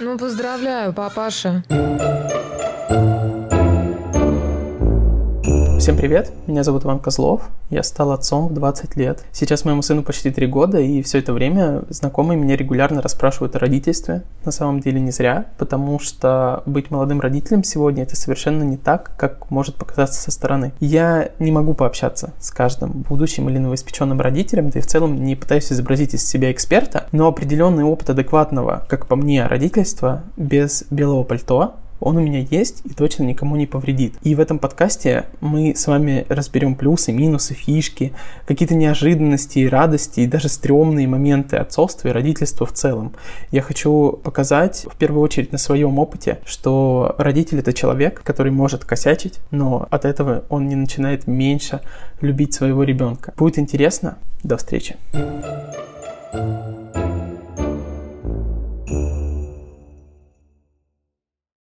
Ну, поздравляю, папаша. Всем привет, меня зовут Иван Козлов, я стал отцом в 20 лет. Сейчас моему сыну почти 3 года, и все это время знакомые меня регулярно расспрашивают о родительстве. На самом деле не зря, потому что быть молодым родителем сегодня это совершенно не так, как может показаться со стороны. Я не могу пообщаться с каждым будущим или новоиспеченным родителем, да и в целом не пытаюсь изобразить из себя эксперта, но определенный опыт адекватного, как по мне, родительства без белого пальто он у меня есть и точно никому не повредит. И в этом подкасте мы с вами разберем плюсы, минусы, фишки, какие-то неожиданности, радости и даже стрёмные моменты отцовства и родительства в целом. Я хочу показать в первую очередь на своем опыте, что родитель это человек, который может косячить, но от этого он не начинает меньше любить своего ребенка. Будет интересно. До встречи. thank you